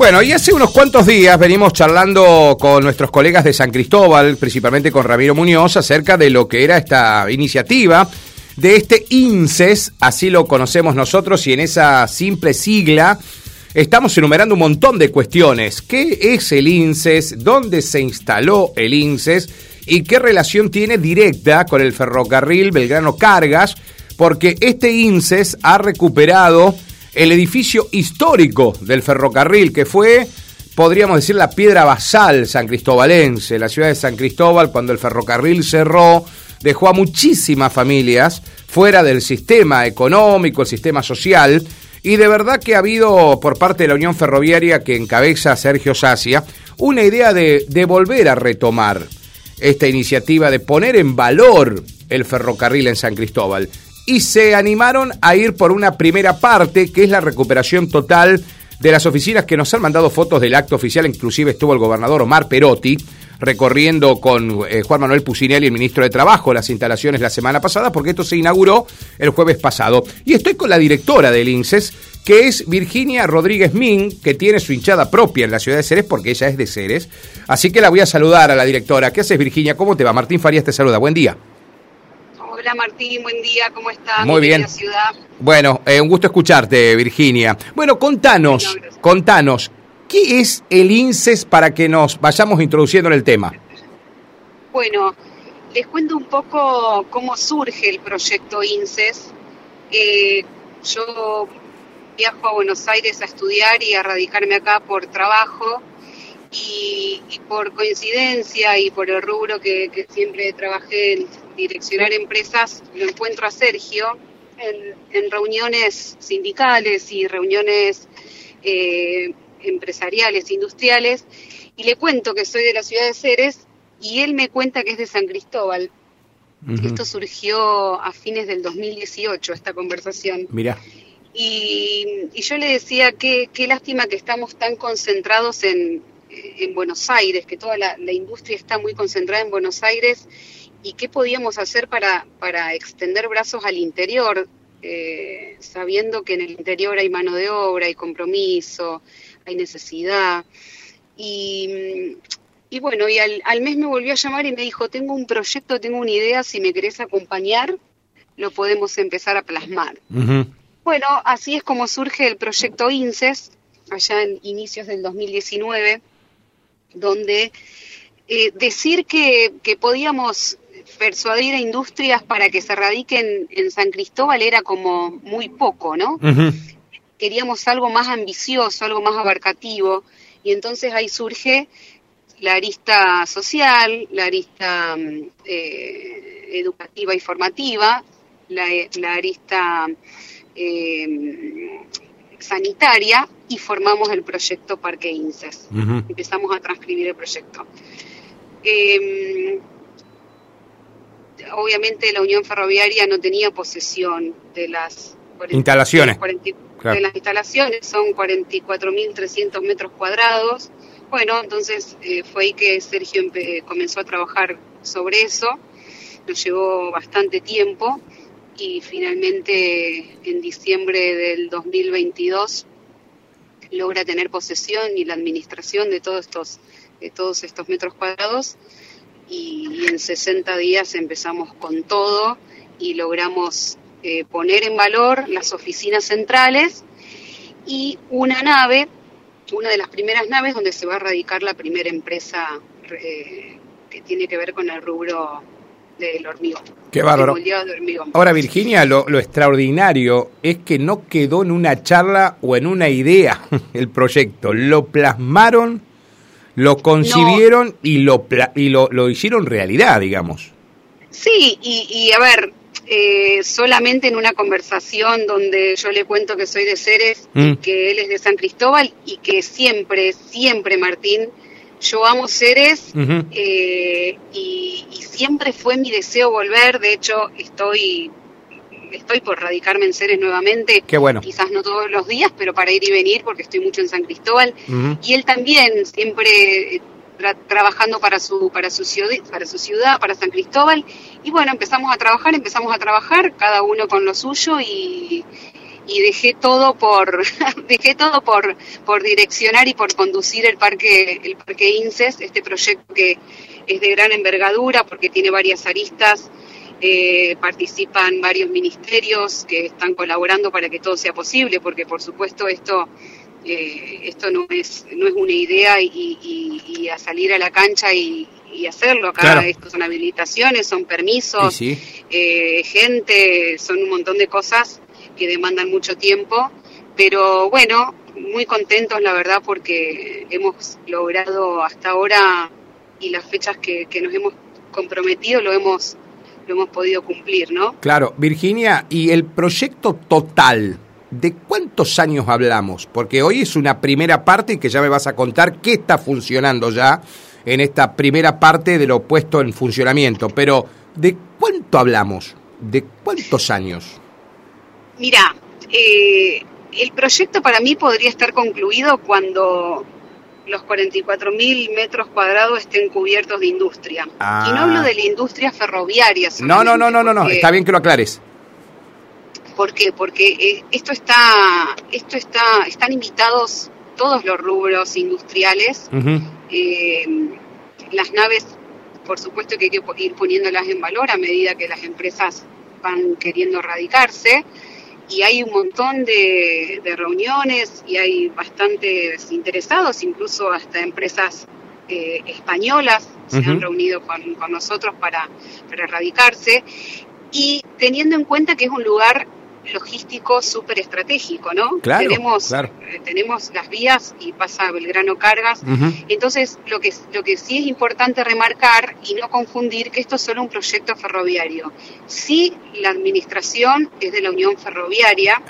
Bueno, y hace unos cuantos días venimos charlando con nuestros colegas de San Cristóbal, principalmente con Ramiro Muñoz, acerca de lo que era esta iniciativa de este INSES, así lo conocemos nosotros, y en esa simple sigla estamos enumerando un montón de cuestiones. ¿Qué es el INSES? ¿Dónde se instaló el INSES? ¿Y qué relación tiene directa con el ferrocarril Belgrano Cargas? Porque este INSES ha recuperado el edificio histórico del ferrocarril, que fue, podríamos decir, la piedra basal san cristobalense. La ciudad de San Cristóbal, cuando el ferrocarril cerró, dejó a muchísimas familias fuera del sistema económico, el sistema social, y de verdad que ha habido por parte de la Unión Ferroviaria que encabeza Sergio Sacia una idea de, de volver a retomar esta iniciativa de poner en valor el ferrocarril en San Cristóbal y se animaron a ir por una primera parte, que es la recuperación total de las oficinas que nos han mandado fotos del acto oficial, inclusive estuvo el gobernador Omar Perotti recorriendo con eh, Juan Manuel Pucinelli, el ministro de Trabajo, las instalaciones la semana pasada, porque esto se inauguró el jueves pasado. Y estoy con la directora del INSES, que es Virginia Rodríguez Min, que tiene su hinchada propia en la ciudad de Ceres, porque ella es de Ceres. Así que la voy a saludar a la directora. ¿Qué haces, Virginia? ¿Cómo te va? Martín Farías te saluda. Buen día. Hola Martín, buen día, ¿cómo estás? Muy bien. Ciudad. Bueno, eh, un gusto escucharte, Virginia. Bueno, contanos, contanos, ¿qué es el INSES para que nos vayamos introduciendo en el tema? Bueno, les cuento un poco cómo surge el proyecto INSES. Eh, yo viajo a Buenos Aires a estudiar y a radicarme acá por trabajo y, por coincidencia y por el rubro que, siempre trabajé en direccionar empresas, lo encuentro a Sergio en, reuniones sindicales y reuniones eh, empresariales, industriales, y le cuento que soy de la ciudad de Ceres y él me cuenta que es de San Cristóbal. Esto surgió a fines del 2018, esta conversación. Mira. Y, yo le decía que qué lástima que estamos tan concentrados en, en Buenos Aires, que toda la, industria está muy concentrada en Buenos Aires y qué podíamos hacer para, para extender brazos al interior, eh, sabiendo que en el interior hay mano de obra, hay compromiso, hay necesidad. Y, y bueno, y al, al, mes me volvió a llamar y me dijo, tengo un proyecto, tengo una idea, si me querés acompañar, lo podemos empezar a plasmar. Bueno, así es como surge el proyecto INSES, allá en inicios del 2019 donde eh, decir que, podíamos persuadir a industrias para que se radiquen en San Cristóbal era como muy poco, ¿no? Queríamos algo más ambicioso, algo más abarcativo, y entonces ahí surge la arista social, la arista mm, eh, educativa y formativa, la, la arista eh, sanitaria y formamos el proyecto Parque INSES. Empezamos a transcribir el proyecto. Em, obviamente la Unión Ferroviaria no tenía posesión de las instalaciones. De las instalaciones, son 44.300 metros cuadrados. Bueno, entonces eh, fue ahí que Sergio comenzó a trabajar sobre eso. Nos llevó bastante tiempo y finalmente en diciembre del 2022 logra tener posesión y la administración de todos estos, de todos estos metros cuadrados. Y, en 60 días empezamos con todo y logramos eh, poner en valor las oficinas centrales y una nave, una de las primeras naves donde se va a radicar la primera empresa eh, que tiene que ver con el rubro del hormigón. Qué bárbaro. Ahora, Virginia, lo, extraordinario es que no quedó en una charla o en una idea el proyecto. Lo plasmaron, lo concibieron y, lo, y lo, lo, hicieron realidad, digamos. Sí, y, a ver, eh, solamente en una conversación donde yo le cuento que soy de Ceres y mm. que él es de San Cristóbal y que siempre, siempre, Martín, yo amo Ceres eh, y, siempre fue mi deseo volver. De hecho, estoy estoy por radicarme en Ceres nuevamente. Qué bueno. Quizás no todos los días, pero para ir y venir porque estoy mucho en San Cristóbal. Y él también siempre eh, trabajando para su para su ciudad, para su ciudad, para San Cristóbal. Y bueno, empezamos a trabajar, empezamos a trabajar cada uno con lo suyo y y dejé todo por dejé todo por por direccionar y por conducir el parque el parque INSES este proyecto que es de gran envergadura porque tiene varias aristas eh, participan varios ministerios que están colaborando para que todo sea posible porque por supuesto esto eh, esto no es no es una idea y, a salir a la cancha y, hacerlo. Acá esto son habilitaciones son permisos eh, gente son un montón de cosas que demandan mucho tiempo, pero bueno, muy contentos la verdad porque hemos logrado hasta ahora y las fechas que, nos hemos comprometido lo hemos lo hemos podido cumplir, ¿no? Claro, Virginia, y el proyecto total, ¿de cuántos años hablamos? Porque hoy es una primera parte que ya me vas a contar qué está funcionando ya en esta primera parte de lo puesto en funcionamiento, pero ¿de cuánto hablamos? ¿De cuántos años? Mira, eh, el proyecto para mí podría estar concluido cuando los 44.000 metros cuadrados estén cubiertos de industria. Y no ah. hablo de la industria ferroviaria. No, no, no, no, no, no, está bien que lo aclares. ¿Por qué? Porque eh, esto está, esto está, están invitados todos los rubros industriales. Eh, las naves, por supuesto que hay que ir poniéndolas en valor a medida que las empresas van queriendo radicarse y hay un montón de, reuniones y hay bastantes interesados, incluso hasta empresas eh, españolas se han reunido con, nosotros para, para erradicarse. Y teniendo en cuenta que es un lugar logístico súper estratégico, ¿no? Claro, tenemos, eh, tenemos las vías y pasa Belgrano Cargas. Entonces, lo que, lo que sí es importante remarcar y no confundir que esto es solo un proyecto ferroviario. Sí, la administración es de la Unión Ferroviaria,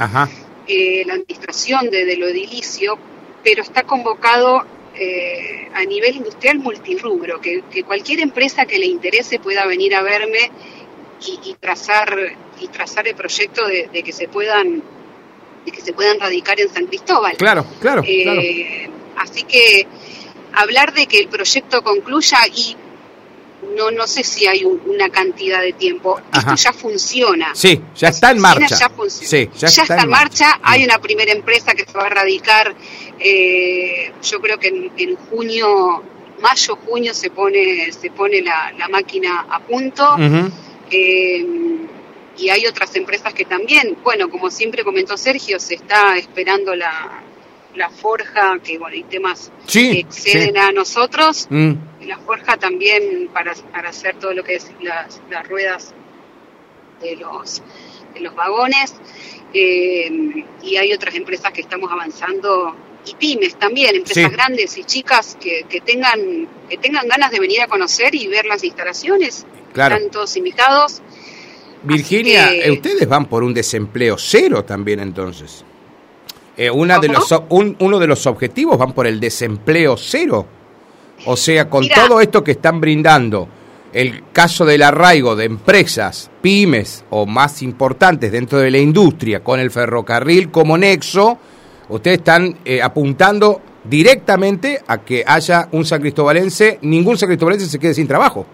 eh, la administración de, de, lo edilicio, pero está convocado eh, a nivel industrial multirrubro, que, que cualquier empresa que le interese pueda venir a verme y, trazar y trazar el proyecto de, que se puedan de que se puedan radicar en San Cristóbal. Claro, claro, eh, Así que hablar de que el proyecto concluya y no no sé si hay una cantidad de tiempo. Esto ya funciona. Sí, ya está en marcha. Ya, sí, ya, está, en marcha. Hay una primera empresa que se va a radicar. Eh, yo creo que en, junio, mayo, junio se pone se pone la, máquina a punto. Eh, y hay otras empresas que también, bueno, como siempre comentó Sergio, se está esperando la, la forja, que bueno, hay temas que exceden a nosotros, mm. la forja también para, para hacer todo lo que es las, las ruedas de los, de los vagones, eh, y hay otras empresas que estamos avanzando y pymes también, empresas grandes y chicas que, que, tengan que tengan ganas de venir a conocer y ver las instalaciones. Están todos invitados. Virginia, eh, ustedes van por un desempleo cero también entonces. Eh, una de los, uno de los objetivos van por el desempleo cero. O sea, con todo esto que están brindando, el caso del arraigo de empresas, pymes o más importantes dentro de la industria, con el ferrocarril como nexo, ustedes están eh, apuntando directamente a que haya un san cristobalense, ningún san cristobalense se quede sin trabajo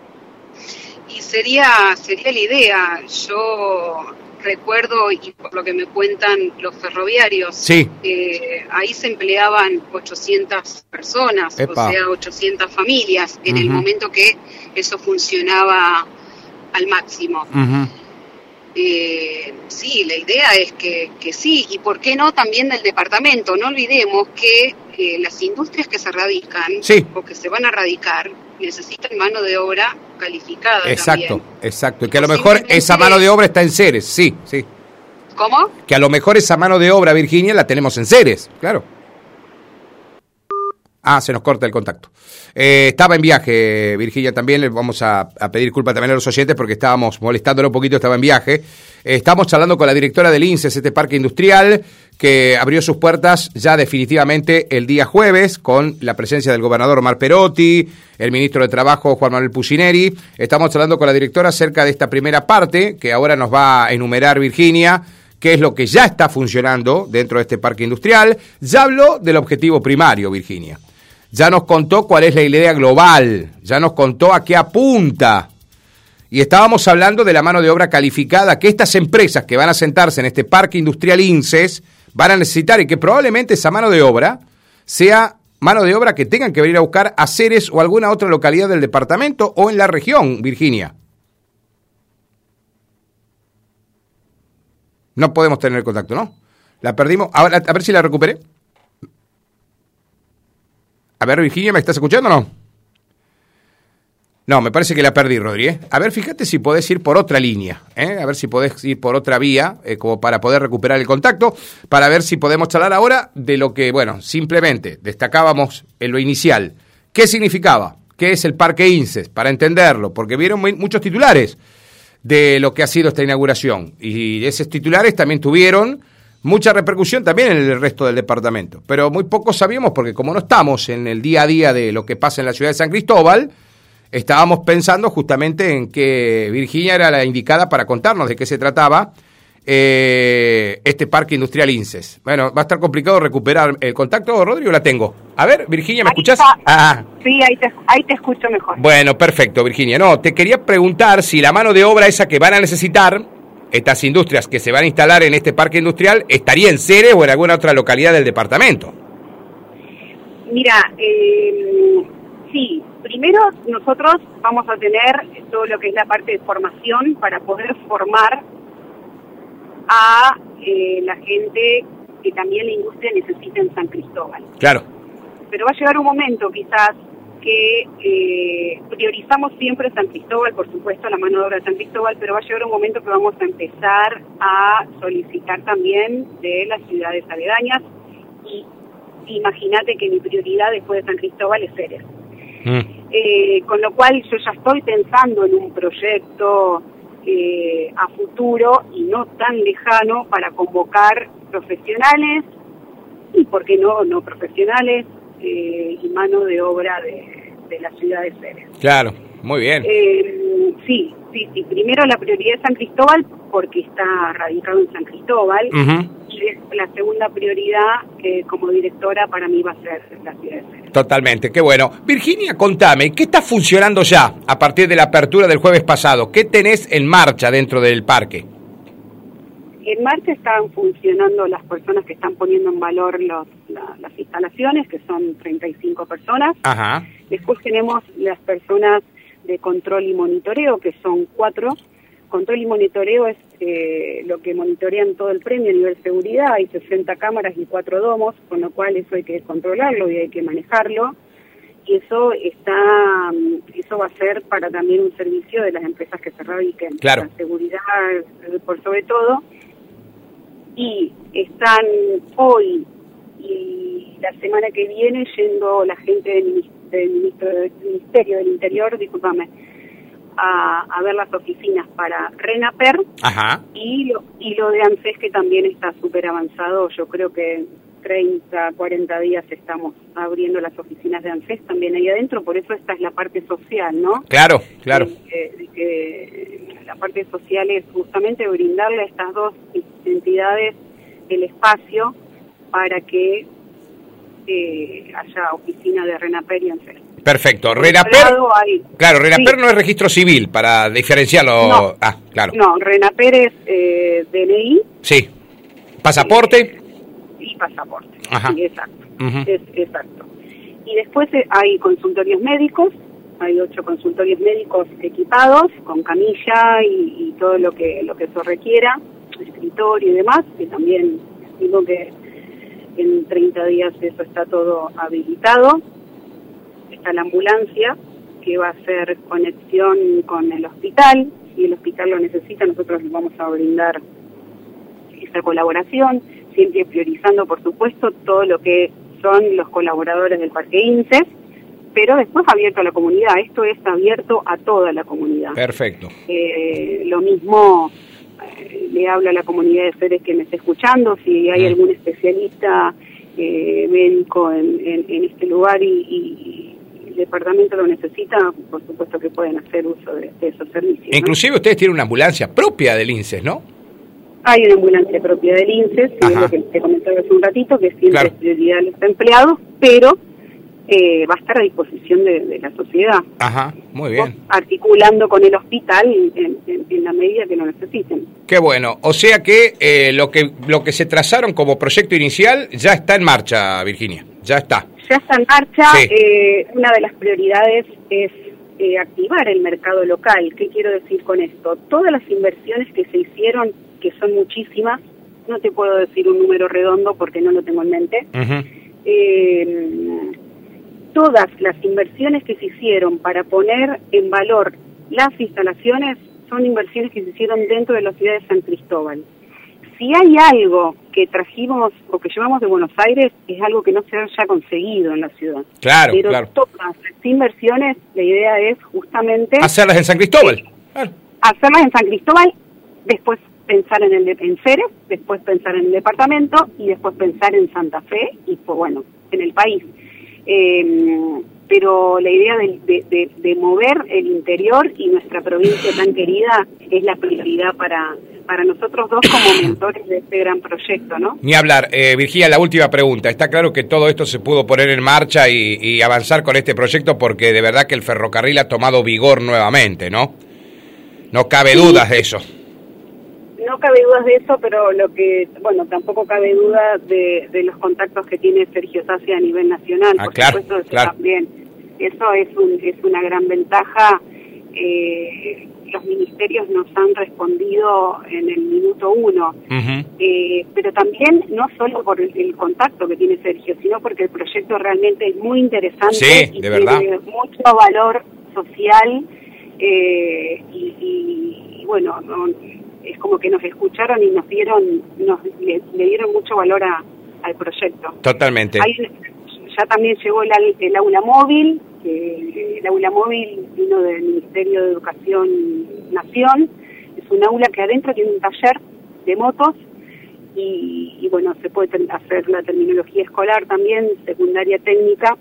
sería, sería la idea. Yo recuerdo, y por lo que me cuentan los ferroviarios, eh, ahí se empleaban 800 personas, o sea, 800 familias, en el momento que eso funcionaba al máximo. Eh, sí, la idea es que, que, sí, y por qué no también del departamento. No olvidemos que eh, las industrias que se radican o que se van a radicar necesitan mano de obra calificada. Exacto, exacto. Y que a lo mejor esa mano de obra está en Ceres, sí, sí. ¿Cómo? Que a lo mejor esa mano de obra, Virginia, la tenemos en Ceres, claro. Ah, se nos corta el contacto. Eh, estaba en viaje, Virginia, también. Le vamos a, pedir culpa también a los oyentes porque estábamos molestándolo un poquito, estaba en viaje. Estamos charlando con la directora del INSES, este parque industrial, que abrió sus puertas ya definitivamente el día jueves, con la presencia del gobernador Omar Perotti, el ministro de Trabajo Juan Manuel Pucineri. Estamos hablando con la directora acerca de esta primera parte, que ahora nos va a enumerar Virginia qué es lo que ya está funcionando dentro de este parque industrial. Ya habló del objetivo primario, Virginia ya nos contó cuál es la idea global, ya nos contó a qué apunta. Y estábamos hablando de la mano de obra calificada que estas empresas que van a sentarse en este parque industrial INSES van a necesitar y que probablemente esa mano de obra sea mano de obra que tengan que venir a buscar a Ceres o alguna otra localidad del departamento o en la región, Virginia. No podemos tener contacto, ¿no? La perdimos. Ahora, a ver si la recuperé. A ver, Virginia, ¿me estás escuchando o no? No, me parece que la perdí, Rodri. ¿eh? A ver, fíjate si podés ir por otra línea, ¿eh? a ver si podés ir por otra vía, eh, como para poder recuperar el contacto, para ver si podemos charlar ahora de lo que, bueno, simplemente destacábamos en lo inicial. ¿Qué significaba? ¿Qué es el Parque INSES? Para entenderlo, porque vieron muchos titulares de lo que ha sido esta inauguración. Y esos titulares también tuvieron mucha repercusión también en el resto del departamento. Pero muy poco sabíamos, porque como no estamos en el día a día de lo que pasa en la ciudad de San Cristóbal, estábamos pensando justamente en que Virginia era la indicada para contarnos de qué se trataba eh, este parque industrial INSES. Bueno, va a estar complicado recuperar el contacto, Rodrigo, la tengo. A ver, Virginia, ¿me escuchás? Ah. Sí, ahí te, ahí te escucho mejor. Bueno, perfecto, Virginia. No, te quería preguntar si la mano de obra esa que van a necesitar, estas industrias que se van a instalar en este parque industrial, estaría en Ceres o en alguna otra localidad del departamento. Mira, eh, primero nosotros vamos a tener todo lo que es la parte de formación para poder formar a eh, la gente que también la industria necesita en San Cristóbal. Claro. Pero va a llegar un momento quizás que eh, priorizamos siempre San Cristóbal, por supuesto la mano de obra de San Cristóbal, pero va a llegar un momento que vamos a empezar a solicitar también de las ciudades aledañas y imagínate que mi prioridad después de San Cristóbal es Ceres. Mm. Eh, con lo cual yo ya estoy pensando en un proyecto eh, a futuro y no tan lejano para convocar profesionales y, ¿por qué no, no profesionales eh, y mano de obra de, la ciudad de Ceres. Claro, muy bien. Eh, sí, sí, sí. Primero la prioridad es San Cristóbal porque está radicado en San Cristóbal y la segunda prioridad como directora para mí va a ser la ciudad de Ceres. Totalmente, qué bueno. Virginia, contame, ¿qué está funcionando ya a partir de la apertura del jueves pasado? ¿Qué tenés en marcha dentro del parque? En marcha están funcionando las personas que están poniendo en valor las instalaciones, que son 35 personas. Ajá. Después tenemos las personas de control y monitoreo, que son cuatro. Control y monitoreo es eh, lo que monitorean todo el premio a nivel seguridad, hay 60 cámaras y cuatro domos, con lo cual eso hay que controlarlo y hay que manejarlo. Y eso está, mm, eso va a ser para también un servicio de las empresas que se radiquen. Claro. La seguridad eh, por sobre todo. Y están hoy y la semana que viene yendo la gente del, del, del Ministerio del Interior, discúlpame, a, ver las oficinas para Renaper Y, lo, y lo de ANSES que también está súper avanzado. Yo creo que 30, 40 días estamos abriendo las oficinas de ANSES también ahí adentro, por eso esta es la parte social, ¿no? Claro, claro. la parte social es justamente brindarle a estas dos entidades el espacio para que eh, haya oficina de Renaper y ANSES. Perfecto. Renaper, claro, Renaper no es registro civil, para diferenciarlo. No, ah, claro. No, Renaper es eh, DNI. Sí. ¿Pasaporte? y pasaporte. Ajá. Sí, exacto. es, exacto. Y después eh, hay consultorios médicos, hay ocho consultorios médicos equipados con camilla y, todo lo que lo que eso requiera, escritorio y demás, que también digo que en 30 días eso está todo habilitado está la ambulancia que va a hacer conexión con el hospital. Si el hospital lo necesita, nosotros les vamos a brindar esa colaboración, siempre priorizando, por supuesto, todo lo que son los colaboradores del Parque INSES, pero después abierto a la comunidad. Esto es abierto a toda la comunidad. Perfecto. Eh, lo mismo le hablo a la comunidad de seres que me esté escuchando, si hay algún especialista eh, médico en, este lugar y, departamento lo necesita, por supuesto que pueden hacer uso de, esos servicios. Inclusive ustedes tienen una ambulancia propia del INSES, ¿no? Hay una ambulancia propia del INSES, que es lo que te comentaba hace un ratito, que siempre es prioridad a los empleados, pero eh, va a estar a disposición de, la sociedad. Ajá, muy bien. Articulando con el hospital en, la medida que lo necesiten. Qué bueno. O sea que eh, lo que lo que se trazaron como proyecto inicial ya está en marcha, Virginia. Ya está. Ya está en marcha. Eh, una de las prioridades es activar el mercado local. ¿Qué quiero decir con esto? Todas las inversiones que se hicieron, que son muchísimas, no te puedo decir un número redondo porque no lo tengo en mente. eh, todas las inversiones que se hicieron para poner en valor las instalaciones son inversiones que se hicieron dentro de la ciudad de San Cristóbal. Si hay algo que trajimos o que llevamos de Buenos Aires, es algo que no se haya conseguido en la ciudad. Claro, Pero claro. todas las inversiones, la idea es justamente... Hacerlas en San Cristóbal. Hacerlas en San Cristóbal, después pensar en el en Ceres, después pensar en el departamento y después pensar en Santa Fe y, pues bueno, en el país. Eh, pero la idea de, mover el interior y nuestra provincia tan querida es la prioridad para, para nosotros dos como mentores de este gran proyecto, ¿no? Ni hablar. Eh, Virginia, la última pregunta. Está claro que todo esto se pudo poner en marcha y, y, avanzar con este proyecto porque de verdad que el ferrocarril ha tomado vigor nuevamente, ¿no? No cabe dudas de eso no cabe dudas de eso, pero lo que, bueno, tampoco cabe duda de, los contactos que tiene Sergio Sacia a nivel nacional. Ah, por supuesto, eso también. Eso es, un, es una gran ventaja. Eh, los ministerios nos han respondido en el minuto uno, eh, pero también no solo por el, contacto que tiene Sergio, sino porque el proyecto realmente es muy interesante y tiene mucho valor social eh, y, y, bueno, no, es como que nos escucharon y nos dieron, nos le, dieron mucho valor al proyecto. Totalmente. ya también llegó el, el aula móvil, que el aula móvil vino del Ministerio de Educación Nación, es un aula que adentro tiene un taller de motos y, bueno, se puede hacer la terminología escolar también, secundaria técnica,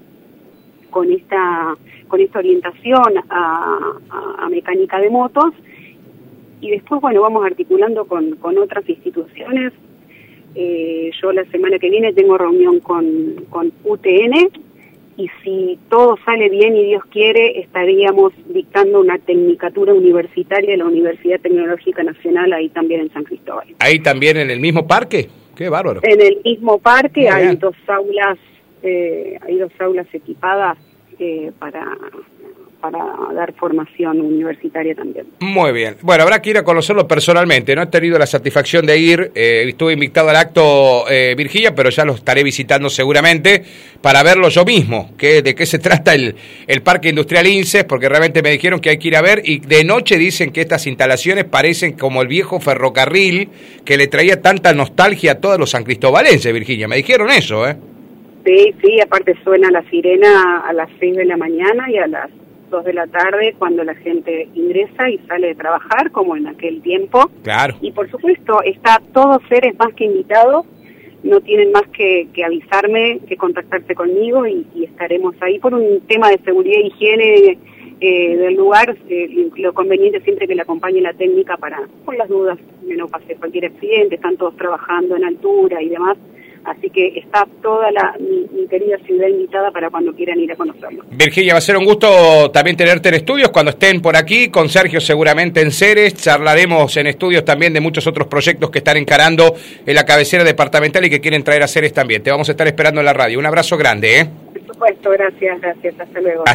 con esta, con esta orientación a mecánica de motos y después, bueno, vamos articulando con, con otras instituciones. Eh, yo la semana que viene tengo reunión con, con UTN y si todo sale bien y Dios quiere, estaríamos dictando una tecnicatura universitaria de la Universidad Tecnológica Nacional ahí también en San Cristóbal. ¿Ahí también en el mismo parque? Qué bárbaro. En el mismo parque hay dos aulas, eh, hay dos aulas equipadas eh, para para dar formación universitaria también. Muy bien. Bueno, habrá que ir a conocerlo personalmente. No he tenido la satisfacción de ir. Eh, estuve invitado al acto, eh, Virginia, pero ya lo estaré visitando seguramente para verlo yo mismo. Que, de qué se trata el, el Parque Industrial INSES, porque realmente me dijeron que hay que ir a ver. Y de noche dicen que estas instalaciones parecen como el viejo ferrocarril que le traía tanta nostalgia a todos los san cristobalenses, Virginia. Me dijeron eso, ¿eh? Sí, sí, aparte suena la sirena a las 6 de la mañana y a las de la tarde cuando la gente ingresa y sale de trabajar, como en aquel tiempo. Claro. Y por supuesto, está todos seres más que invitados, no tienen más que, avisarme, que contactarse conmigo y, estaremos ahí por un tema de seguridad e higiene eh, del lugar, eh, lo conveniente siempre que le acompañe la técnica para, por las dudas, que no pase cualquier accidente, están todos trabajando en altura y demás Así que está toda la, mi, querida ciudad invitada para cuando quieran ir a conocerlo. Virginia, va a ser un gusto también tenerte en estudios cuando estén por aquí, con Sergio seguramente en Ceres. Charlaremos en estudios también de muchos otros proyectos que están encarando en la cabecera departamental y que quieren traer a Ceres también. Te vamos a estar esperando en la radio. Un abrazo grande, ¿eh? Por supuesto, gracias, gracias. Hasta luego.